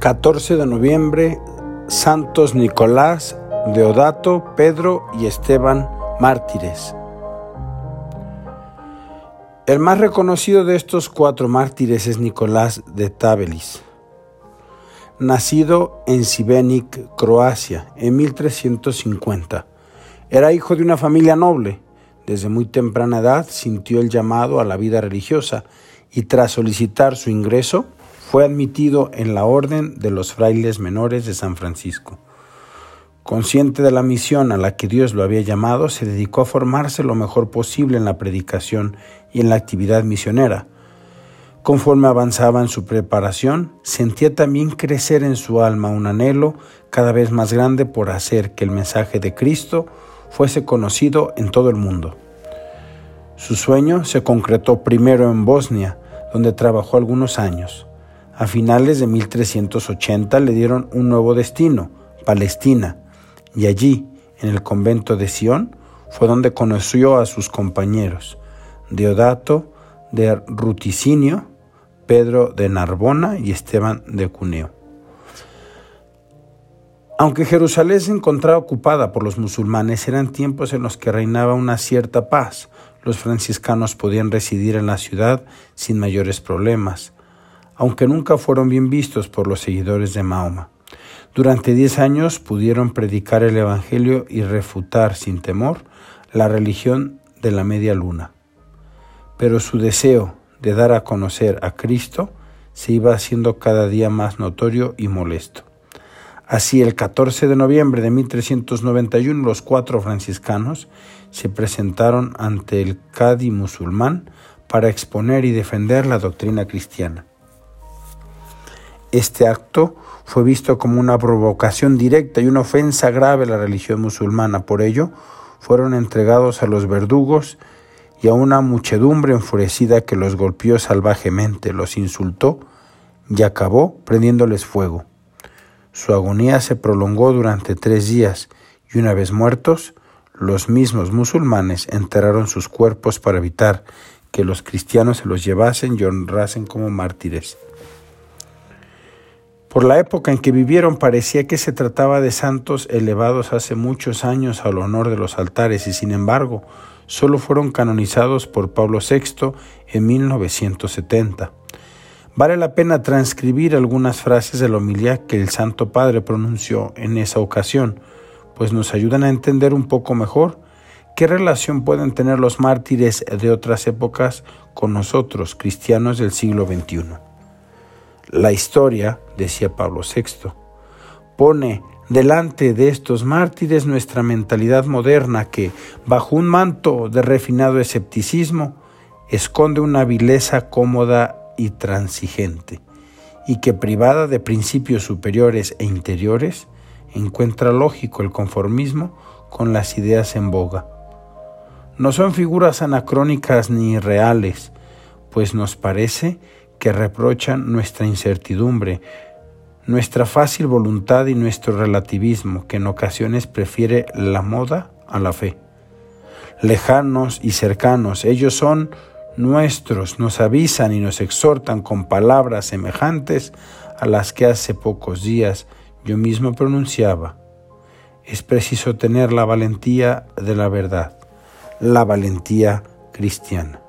14 de noviembre, Santos Nicolás, Deodato, Pedro y Esteban, mártires. El más reconocido de estos cuatro mártires es Nicolás de Tabelis, nacido en Sibenic, Croacia, en 1350. Era hijo de una familia noble. Desde muy temprana edad sintió el llamado a la vida religiosa y tras solicitar su ingreso fue admitido en la Orden de los Frailes Menores de San Francisco. Consciente de la misión a la que Dios lo había llamado, se dedicó a formarse lo mejor posible en la predicación y en la actividad misionera. Conforme avanzaba en su preparación, sentía también crecer en su alma un anhelo cada vez más grande por hacer que el mensaje de Cristo fuese conocido en todo el mundo. Su sueño se concretó primero en Bosnia, donde trabajó algunos años. A finales de 1380 le dieron un nuevo destino, Palestina, y allí, en el convento de Sion, fue donde conoció a sus compañeros, Deodato de Ruticinio, Pedro de Narbona y Esteban de Cuneo. Aunque Jerusalén se encontraba ocupada por los musulmanes, eran tiempos en los que reinaba una cierta paz. Los franciscanos podían residir en la ciudad sin mayores problemas, aunque nunca fueron bien vistos por los seguidores de Mahoma. Durante diez años pudieron predicar el Evangelio y refutar sin temor la religión de la media luna. Pero su deseo de dar a conocer a Cristo se iba haciendo cada día más notorio y molesto. Así, el 14 de noviembre de 1391, los cuatro franciscanos se presentaron ante el Cadi musulmán para exponer y defender la doctrina cristiana. Este acto fue visto como una provocación directa y una ofensa grave a la religión musulmana. Por ello, fueron entregados a los verdugos y a una muchedumbre enfurecida que los golpeó salvajemente, los insultó y acabó prendiéndoles fuego. Su agonía se prolongó durante tres días y una vez muertos, los mismos musulmanes enterraron sus cuerpos para evitar que los cristianos se los llevasen y honrasen como mártires. Por la época en que vivieron parecía que se trataba de santos elevados hace muchos años al honor de los altares y sin embargo solo fueron canonizados por Pablo VI en 1970. Vale la pena transcribir algunas frases de la homilía que el Santo Padre pronunció en esa ocasión, pues nos ayudan a entender un poco mejor qué relación pueden tener los mártires de otras épocas con nosotros, cristianos del siglo XXI. La historia, decía Pablo VI, pone delante de estos mártires nuestra mentalidad moderna que, bajo un manto de refinado escepticismo, esconde una vileza cómoda y transigente, y que privada de principios superiores e interiores, encuentra lógico el conformismo con las ideas en boga. No son figuras anacrónicas ni irreales, pues nos parece que reprochan nuestra incertidumbre, nuestra fácil voluntad y nuestro relativismo, que en ocasiones prefiere la moda a la fe. Lejanos y cercanos, ellos son nuestros, nos avisan y nos exhortan con palabras semejantes a las que hace pocos días yo mismo pronunciaba. Es preciso tener la valentía de la verdad, la valentía cristiana.